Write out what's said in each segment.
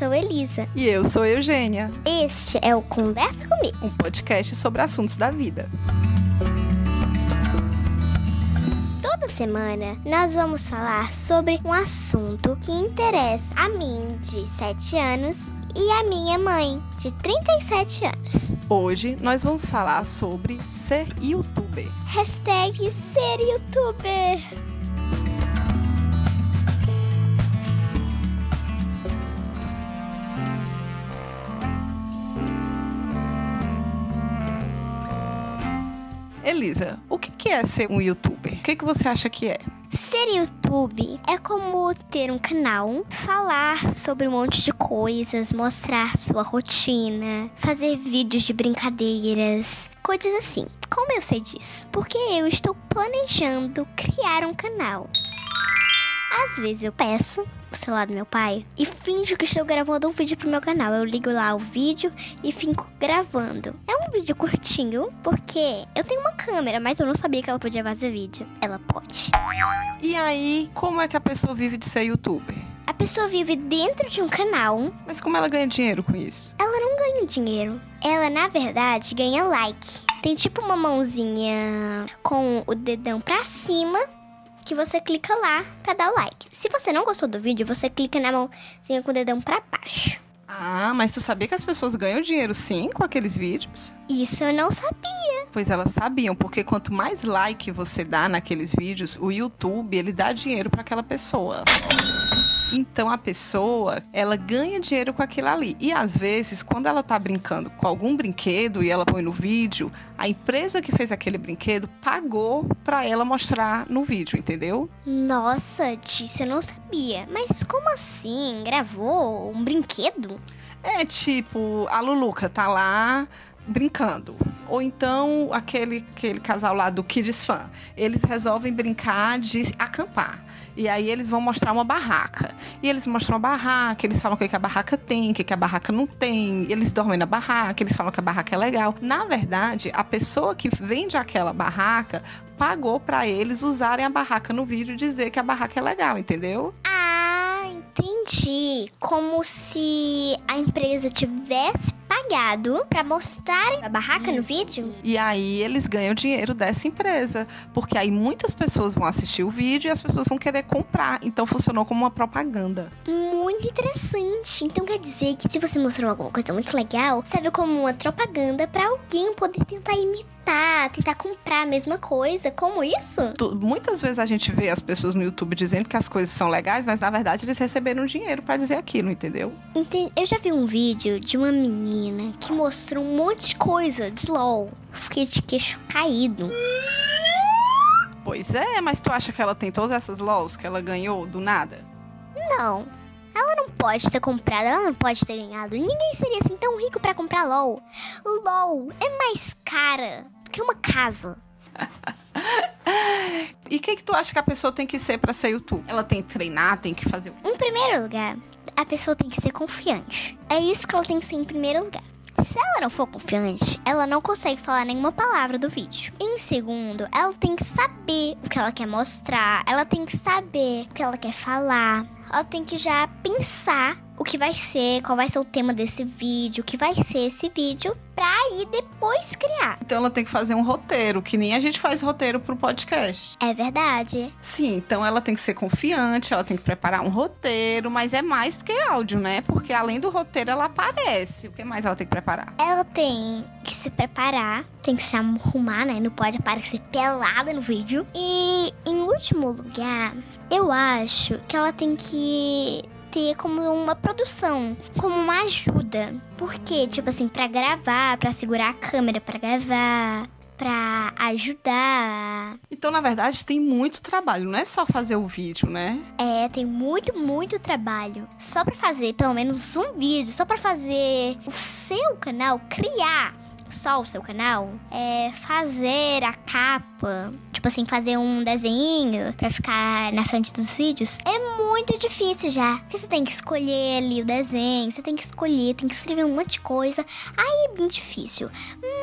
sou Elisa. E eu sou Eugênia. Este é o Conversa Comigo, um podcast sobre assuntos da vida. Toda semana nós vamos falar sobre um assunto que interessa a mim, de 7 anos, e a minha mãe, de 37 anos. Hoje nós vamos falar sobre ser youtuber. Hashtag ser youtuber. Elisa, o que é ser um youtuber? O que, você acha que é? Ser YouTube é como ter um canal, falar sobre um monte de coisas, mostrar sua rotina, fazer vídeos de brincadeiras, coisas assim. Como eu sei disso? Porque eu estou planejando criar um canal. Às vezes eu peço o celular do meu pai e finjo que estou gravando um vídeo pro meu canal. Eu ligo lá o vídeo e fico gravando. É um vídeo curtinho, porque eu tenho uma câmera, mas eu não sabia que ela podia fazer vídeo. Ela pode. E aí, como é que a pessoa vive de ser youtuber? A pessoa vive dentro de um canal. Mas como ela ganha dinheiro com isso? Ela não ganha dinheiro. Ela, na verdade, ganha like. Tem tipo uma mãozinha com o dedão pra cima que você clica lá para dar o like. Se você não gostou do vídeo, você clica na mãozinha com o dedão para baixo. Ah, mas tu sabia que as pessoas ganham dinheiro sim com aqueles vídeos? Isso eu não sabia. Pois elas sabiam, porque quanto mais like você dá naqueles vídeos, o YouTube ele dá dinheiro para aquela pessoa. Então a pessoa, ela ganha dinheiro com aquilo ali. E às vezes, quando ela tá brincando com algum brinquedo e ela põe no vídeo, a empresa que fez aquele brinquedo pagou para ela mostrar no vídeo, entendeu? Nossa, disso eu não sabia. Mas como assim? Gravou um brinquedo? É tipo, a Luluca tá lá brincando. Ou então aquele, aquele casal lá do Kids Fan. Eles resolvem brincar de acampar. E aí eles vão mostrar uma barraca. E eles mostram a barraca, eles falam o que, que a barraca tem, o que, que a barraca não tem. Eles dormem na barraca, eles falam que a barraca é legal. Na verdade, a pessoa que vende aquela barraca pagou para eles usarem a barraca no vídeo e dizer que a barraca é legal, entendeu? Ah, entendi. Como se a empresa tivesse pagado para mostrar a barraca Isso. no vídeo? E aí eles ganham dinheiro dessa empresa, porque aí muitas pessoas vão assistir o vídeo e as pessoas vão querer comprar. Então funcionou como uma propaganda. Muito interessante. Então quer dizer que se você mostrou alguma coisa muito legal, serve como uma propaganda para alguém poder tentar imitar, tentar comprar a mesma coisa, como isso? Tu, muitas vezes a gente vê as pessoas no YouTube dizendo que as coisas são legais, mas na verdade eles receberam dinheiro para dizer aquilo, entendeu? Entendi. Eu já vi um vídeo de uma menina que mostrou um monte de coisa de LOL. Fiquei de queixo caído. Pois é, mas tu acha que ela tem todas essas LOLs que ela ganhou do nada? Não. Ela não pode ter comprado, ela não pode ter ganhado. Ninguém seria assim tão rico para comprar LOL. LOL é mais cara do que uma casa. e o que, que tu acha que a pessoa tem que ser para ser YouTube? Ela tem que treinar, tem que fazer. Em primeiro lugar, a pessoa tem que ser confiante. É isso que ela tem que ser em primeiro lugar. Se ela não for confiante, ela não consegue falar nenhuma palavra do vídeo. Em segundo, ela tem que saber o que ela quer mostrar, ela tem que saber o que ela quer falar, ela tem que já pensar o que vai ser, qual vai ser o tema desse vídeo, o que vai ser esse vídeo, pra aí depois criar. Então ela tem que fazer um roteiro, que nem a gente faz roteiro pro podcast. É verdade. Sim, então ela tem que ser confiante, ela tem que preparar um roteiro, mas é mais do que áudio, né? Porque além do roteiro ela aparece. O que mais ela tem que preparar? Ela tem que se preparar, tem que se arrumar, né? Não pode aparecer pelada no vídeo. E em último lugar, eu acho que ela tem que ter como uma produção, como uma ajuda. Porque, tipo assim, para gravar, para segurar a câmera para gravar, para ajudar. Então, na verdade, tem muito trabalho, não é só fazer o vídeo, né? É, tem muito, muito trabalho. Só para fazer pelo menos um vídeo, só para fazer o seu canal criar só o seu canal, é fazer a capa, tipo assim, fazer um desenho para ficar na frente dos vídeos, é muito difícil já. Porque você tem que escolher ali o desenho, você tem que escolher, tem que escrever um monte de coisa. Aí é bem difícil.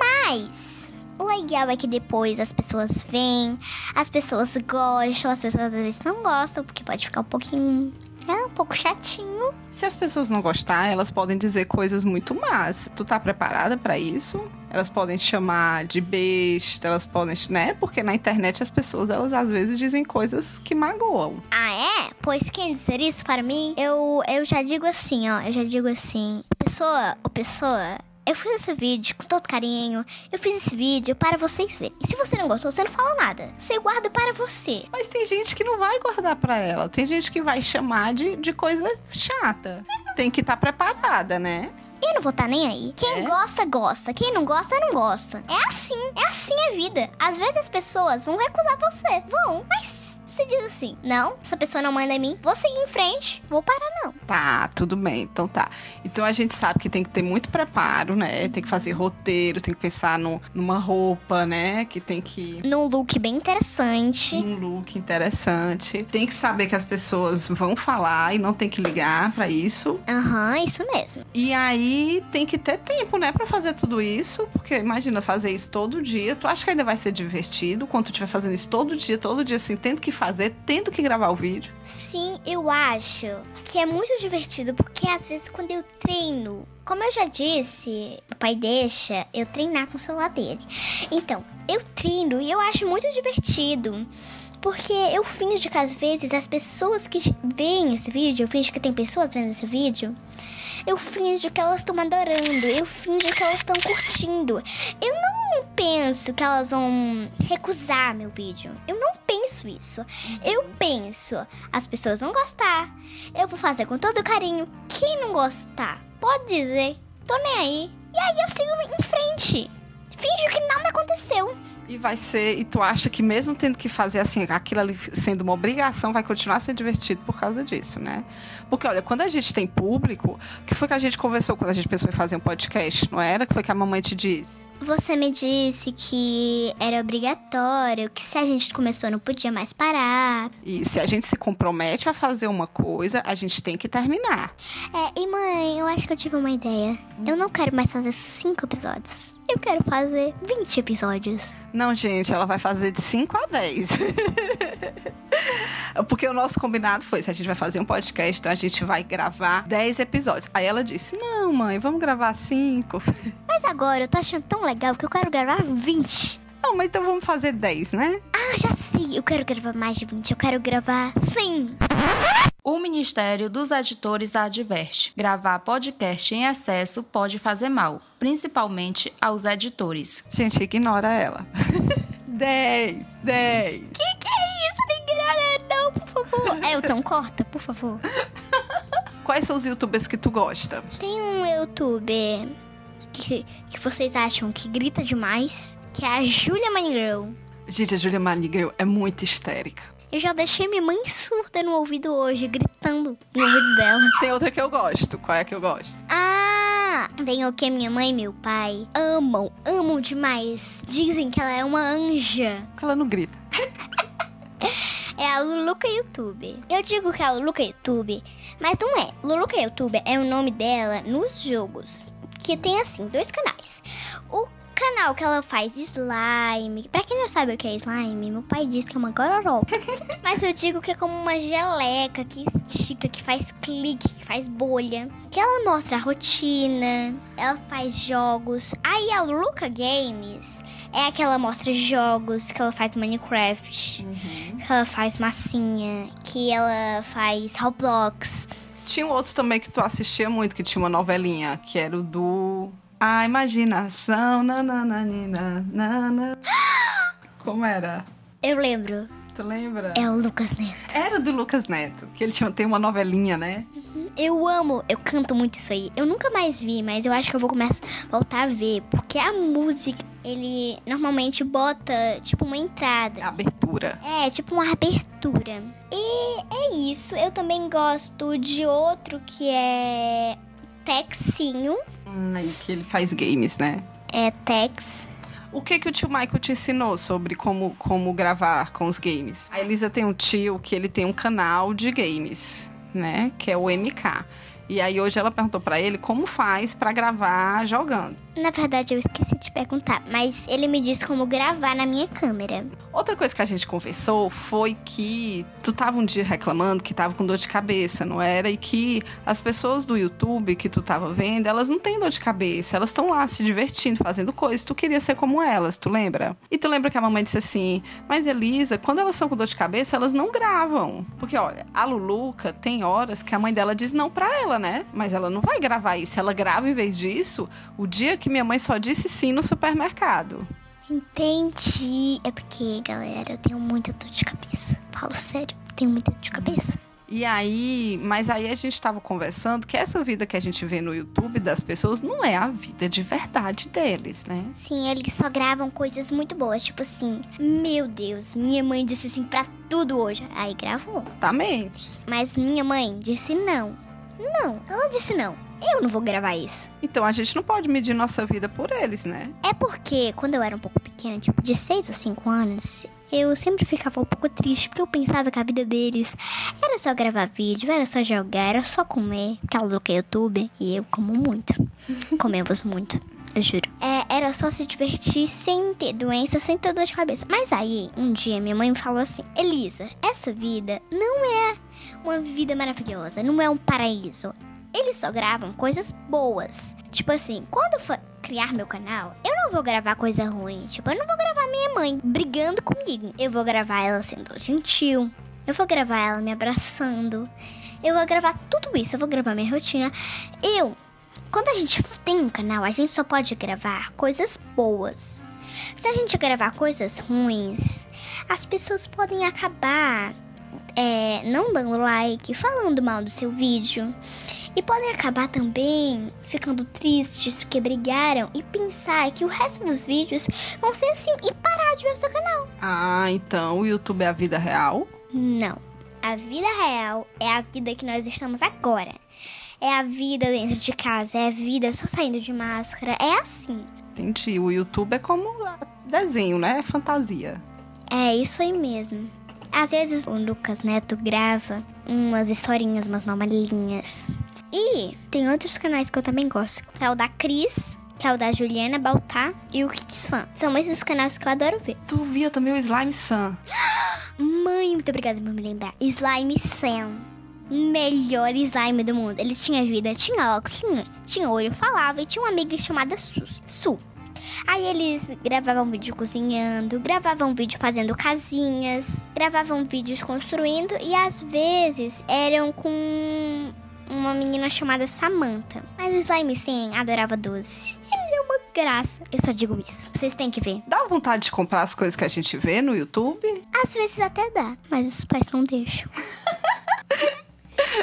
Mas o legal é que depois as pessoas vêm, as pessoas gostam, as pessoas às vezes não gostam, porque pode ficar um pouquinho. É um pouco chatinho. Se as pessoas não gostar, elas podem dizer coisas muito más. Tu tá preparada para isso? Elas podem chamar de besta, elas podem, né? Porque na internet as pessoas, elas às vezes dizem coisas que magoam. Ah, é? Pois quem dizer isso para mim, eu, eu já digo assim, ó. Eu já digo assim. Pessoa, ou pessoa, eu fiz esse vídeo com todo carinho. Eu fiz esse vídeo para vocês verem. E se você não gostou, você não fala nada. Você guarda para você. Mas tem gente que não vai guardar para ela. Tem gente que vai chamar de, de coisa chata. Tem que estar tá preparada, né? Eu não vou estar tá nem aí. Quem é? gosta, gosta. Quem não gosta, não gosta. É assim. É assim a vida. Às vezes as pessoas vão recusar você. Vão. Mas você diz assim: não, essa pessoa não manda em mim, vou seguir em frente, vou parar não. Tá, tudo bem, então tá. Então a gente sabe que tem que ter muito preparo, né? Tem que fazer roteiro, tem que pensar no, numa roupa, né? Que tem que. Num look bem interessante. Num look interessante. Tem que saber que as pessoas vão falar e não tem que ligar para isso. Aham, uhum, isso mesmo. E aí tem que ter tempo, né, para fazer tudo isso, porque imagina fazer isso todo dia. Tu acha que ainda vai ser divertido quando tu estiver fazendo isso todo dia, todo dia assim, tendo que fazer fazer tendo que gravar o vídeo? Sim, eu acho que é muito divertido, porque às vezes quando eu treino, como eu já disse, o pai deixa eu treinar com o celular dele. Então, eu treino e eu acho muito divertido. Porque eu finjo que às vezes as pessoas que veem esse vídeo, eu finjo que tem pessoas vendo esse vídeo, eu finjo que elas estão adorando, eu finjo que elas estão curtindo. Eu não penso que elas vão recusar meu vídeo. Eu não penso isso. Eu penso, as pessoas vão gostar. Eu vou fazer com todo carinho. Quem não gostar, pode dizer, tô nem aí. E aí eu sigo em frente. Finjo que nada aconteceu. E vai ser, e tu acha que mesmo tendo que fazer assim, aquilo ali sendo uma obrigação, vai continuar sendo divertido por causa disso, né? Porque, olha, quando a gente tem público, o que foi que a gente conversou quando a gente pensou em fazer um podcast, não era? O que foi que a mamãe te disse? Você me disse que era obrigatório, que se a gente começou não podia mais parar. E se a gente se compromete a fazer uma coisa, a gente tem que terminar. É, e mãe, eu acho que eu tive uma ideia. Eu não quero mais fazer cinco episódios. Eu quero fazer 20 episódios. Não, gente, ela vai fazer de 5 a 10. Porque o nosso combinado foi: se a gente vai fazer um podcast, então a gente vai gravar 10 episódios. Aí ela disse: Não, mãe, vamos gravar 5. Mas agora eu tô achando tão legal que eu quero gravar 20. Não, mas então vamos fazer 10, né? Ah, já sei. Eu quero gravar mais de 20. Eu quero gravar 100. O Ministério dos Editores adverte: gravar podcast em excesso pode fazer mal, principalmente aos editores. Gente, ignora ela. 10, 10. Que que é isso? Não ignora não, por favor. Elton, corta, por favor. Quais são os youtubers que tu gosta? Tem um youtuber que, que vocês acham que grita demais, que é a Julia Manigirl. Gente, a Julia Manigirl é muito histérica. Eu já deixei minha mãe surda no ouvido hoje, gritando no ouvido dela. Tem outra que eu gosto. Qual é que eu gosto? Ah, tem o que minha mãe e meu pai amam, amam demais. Dizem que ela é uma anja. Porque ela não grita. é a Luluca YouTube. Eu digo que é a Luluca YouTube, mas não é. Luluca YouTube é o nome dela nos jogos. Que tem assim, dois canais. O canal que ela faz slime. Pra quem não sabe o que é slime, meu pai diz que é uma gororoba. Mas eu digo que é como uma geleca que estica, que faz clique, que faz bolha. Que ela mostra a rotina, ela faz jogos. Aí a Luca Games é aquela ela mostra jogos, que ela faz Minecraft, uhum. que ela faz massinha, que ela faz Roblox. Tinha um outro também que tu assistia muito, que tinha uma novelinha, que era o do a imaginação. Nananina, nana. Como era? Eu lembro. Tu lembra? É o Lucas Neto. Era do Lucas Neto, que ele tinha, tem uma novelinha, né? Uhum. Eu amo, eu canto muito isso aí. Eu nunca mais vi, mas eu acho que eu vou começar a voltar a ver, porque a música, ele normalmente bota tipo uma entrada. Abertura. É, tipo uma abertura. E é isso. Eu também gosto de outro que é Texinho. Aí que ele faz games, né? É Tex. O que que o tio Michael te ensinou sobre como, como gravar com os games? A Elisa tem um tio que ele tem um canal de games, né? Que é o MK. E aí hoje ela perguntou para ele como faz para gravar jogando. Na verdade, eu esqueci de perguntar, mas ele me disse como gravar na minha câmera. Outra coisa que a gente conversou foi que tu tava um dia reclamando que tava com dor de cabeça, não era? E que as pessoas do YouTube que tu tava vendo, elas não têm dor de cabeça, elas estão lá se divertindo, fazendo coisas. Tu queria ser como elas, tu lembra? E tu lembra que a mamãe disse assim: Mas Elisa, quando elas são com dor de cabeça, elas não gravam. Porque, olha, a Luluca tem horas que a mãe dela diz não pra ela, né? Mas ela não vai gravar isso. Ela grava em vez disso o dia que minha mãe só disse sim no supermercado. Entendi. É porque, galera, eu tenho muita dor de cabeça. Falo sério, tenho muita dor de cabeça. E aí, mas aí a gente tava conversando que essa vida que a gente vê no YouTube das pessoas não é a vida de verdade deles, né? Sim, eles só gravam coisas muito boas. Tipo assim, meu Deus, minha mãe disse assim pra tudo hoje. Aí gravou. Exatamente. Mas minha mãe disse não. Não, ela disse não. Eu não vou gravar isso. Então a gente não pode medir nossa vida por eles, né? É porque quando eu era um pouco pequena, tipo de 6 ou 5 anos, eu sempre ficava um pouco triste porque eu pensava que a vida deles era só gravar vídeo, era só jogar, era só comer. Porque ela do YouTube e eu como muito. Comemos muito. Eu juro. É, era só se divertir sem ter doença, sem ter dor de cabeça. Mas aí, um dia, minha mãe me falou assim: Elisa, essa vida não é uma vida maravilhosa, não é um paraíso. Eles só gravam coisas boas. Tipo assim, quando for criar meu canal, eu não vou gravar coisa ruim. Tipo, eu não vou gravar minha mãe brigando comigo. Eu vou gravar ela sendo gentil. Eu vou gravar ela me abraçando. Eu vou gravar tudo isso. Eu vou gravar minha rotina. Eu, quando a gente tem um canal, a gente só pode gravar coisas boas. Se a gente gravar coisas ruins, as pessoas podem acabar é, não dando like, falando mal do seu vídeo. E podem acabar também ficando tristes porque brigaram e pensar que o resto dos vídeos vão ser assim e parar de ver o seu canal. Ah, então o YouTube é a vida real? Não. A vida real é a vida que nós estamos agora. É a vida dentro de casa, é a vida só saindo de máscara. É assim. Entendi. O YouTube é como desenho, né? É fantasia. É isso aí mesmo. Às vezes o Lucas Neto grava umas historinhas, umas normalinhas. E tem outros canais que eu também gosto. É o da Cris, que é o da Juliana Baltar e o Kids Fan. São esses canais que eu adoro ver. Tu via também o Slime Sun. Mãe, muito obrigada por me lembrar. Slime Sam. Melhor slime do mundo. Ele tinha vida, tinha óculos, tinha, tinha olho, falava e tinha uma amiga chamada Su. Su. Aí eles gravavam vídeo cozinhando, gravavam vídeo fazendo casinhas, gravavam vídeos construindo e às vezes eram com uma menina chamada Samantha. Mas o Slime Sim adorava doce. Ele é uma graça. Eu só digo isso. Vocês têm que ver. Dá vontade de comprar as coisas que a gente vê no YouTube? Às vezes até dá, mas os pais não deixam.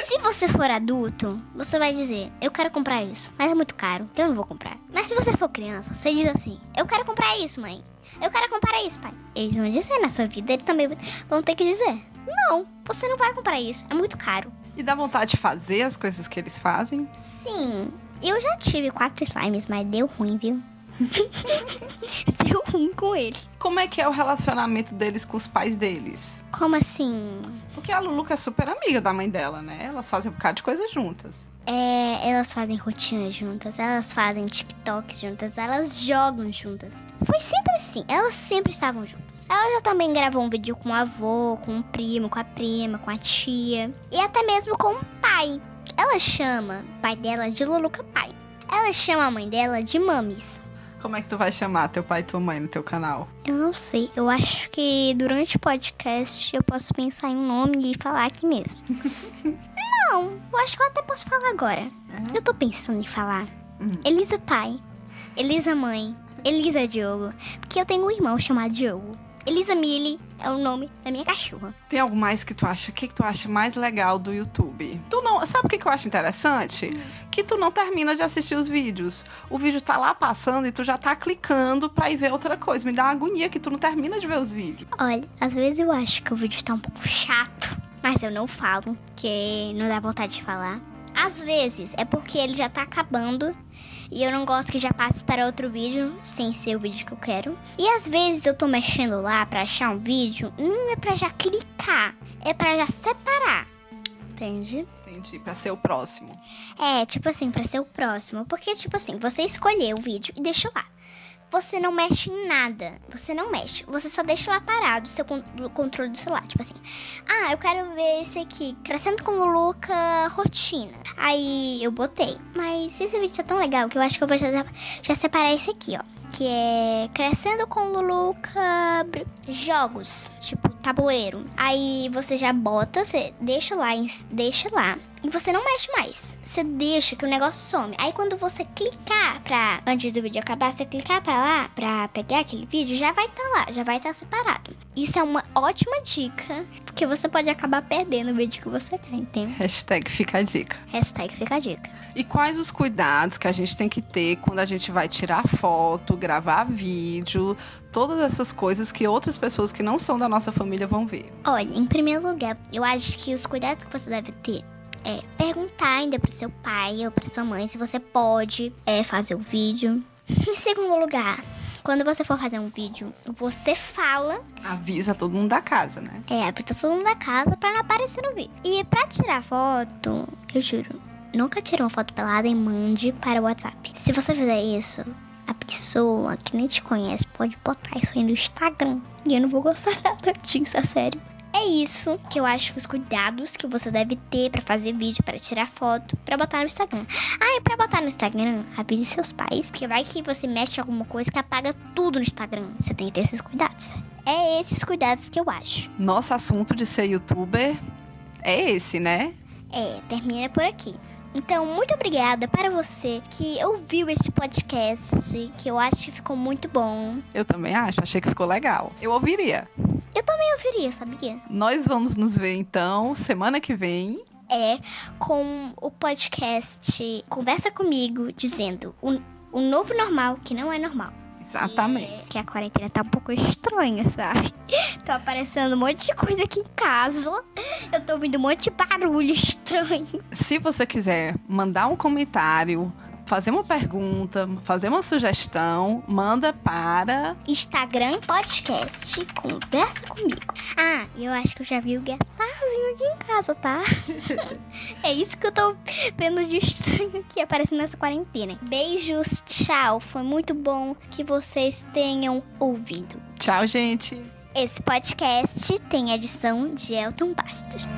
Se você for adulto, você vai dizer: Eu quero comprar isso, mas é muito caro, então eu não vou comprar. Mas se você for criança, você diz assim: Eu quero comprar isso, mãe. Eu quero comprar isso, pai. Eles vão dizer na sua vida, eles também vão ter que dizer: Não, você não vai comprar isso, é muito caro. E dá vontade de fazer as coisas que eles fazem? Sim, eu já tive quatro slimes, mas deu ruim, viu? deu ruim com eles. Como é que é o relacionamento deles com os pais deles? Como assim? Porque a Luluca é super amiga da mãe dela, né? Elas fazem um bocado de coisa juntas. É, elas fazem rotina juntas, elas fazem TikTok juntas, elas jogam juntas. Foi sempre assim, elas sempre estavam juntas. Ela já também gravou um vídeo com o avô, com o primo, com a prima, com a tia e até mesmo com o pai. Ela chama o pai dela de Luluca Pai. Ela chama a mãe dela de Mamis. Como é que tu vai chamar teu pai e tua mãe no teu canal? Eu não sei. Eu acho que durante o podcast eu posso pensar em um nome e falar aqui mesmo. não, eu acho que eu até posso falar agora. É? Eu tô pensando em falar. Hum. Elisa pai, Elisa mãe, Elisa Diogo. Porque eu tenho um irmão chamado Diogo. Elisa Millie é o nome da minha cachorra. Tem algo mais que tu acha? O que, que tu acha mais legal do YouTube? Tu não. Sabe o que, que eu acho interessante? Que tu não termina de assistir os vídeos. O vídeo tá lá passando e tu já tá clicando pra ir ver outra coisa. Me dá uma agonia que tu não termina de ver os vídeos. Olha, às vezes eu acho que o vídeo tá um pouco chato, mas eu não falo, porque não dá vontade de falar. Às vezes é porque ele já tá acabando e eu não gosto que já passe para outro vídeo sem ser o vídeo que eu quero. E às vezes eu tô mexendo lá pra achar um vídeo, não é pra já clicar, é pra já separar. Entende? Entendi, pra ser o próximo. É, tipo assim, pra ser o próximo. Porque, tipo assim, você escolheu o vídeo e deixou lá. Você não mexe em nada. Você não mexe. Você só deixa lá parado o seu con o controle do celular. Tipo assim. Ah, eu quero ver esse aqui. Crescendo com o Luca rotina. Aí eu botei. Mas esse vídeo tá tão legal que eu acho que eu vou já, já separar esse aqui, ó. Que é Crescendo com o Luca Jogos. Tipo, tabuleiro. Aí você já bota, você deixa lá, deixa lá. E você não mexe mais. Você deixa que o negócio some. Aí quando você clicar pra. Antes do vídeo acabar, você clicar pra lá pra pegar aquele vídeo, já vai estar tá lá, já vai estar tá separado. Isso é uma ótima dica, porque você pode acabar perdendo o vídeo que você quer, entende? Hashtag fica a dica. Hashtag fica a dica. E quais os cuidados que a gente tem que ter quando a gente vai tirar foto, gravar vídeo, todas essas coisas que outras pessoas que não são da nossa família vão ver? Olha, em primeiro lugar, eu acho que os cuidados que você deve ter é perguntar ainda pro seu pai ou pra sua mãe se você pode é, fazer o vídeo. Em segundo lugar, quando você for fazer um vídeo, você fala. Avisa todo mundo da casa, né? É, avisa todo mundo da casa pra não aparecer no vídeo. E pra tirar foto, eu juro, nunca tire uma foto pelada e mande para o WhatsApp. Se você fizer isso, a pessoa que nem te conhece pode botar isso aí no Instagram. E eu não vou gostar nada disso, é sério. É isso que eu acho que os cuidados que você deve ter para fazer vídeo, para tirar foto, para botar no Instagram. Ah, e pra botar no Instagram, avise seus pais, que vai que você mexe alguma coisa que apaga tudo no Instagram. Você tem que ter esses cuidados. É esses cuidados que eu acho. Nosso assunto de ser youtuber é esse, né? É, termina por aqui. Então, muito obrigada para você que ouviu esse podcast, que eu acho que ficou muito bom. Eu também acho, achei que ficou legal. Eu ouviria. Eu também ouviria, sabia? Nós vamos nos ver então semana que vem. É com o podcast Conversa Comigo, dizendo o, o novo normal que não é normal. Exatamente. Que, que a quarentena tá um pouco estranha, sabe? Tô aparecendo um monte de coisa aqui em casa. Eu tô ouvindo um monte de barulho estranho. Se você quiser mandar um comentário, fazer uma pergunta, fazer uma sugestão, manda para Instagram Podcast Conversa Comigo. Ah, eu acho que eu já vi o Gasparzinho aqui em casa, tá? é isso que eu tô vendo de estranho aqui aparecendo nessa quarentena. Beijos, tchau. Foi muito bom que vocês tenham ouvido. Tchau, gente. Esse podcast tem edição de Elton Bastos.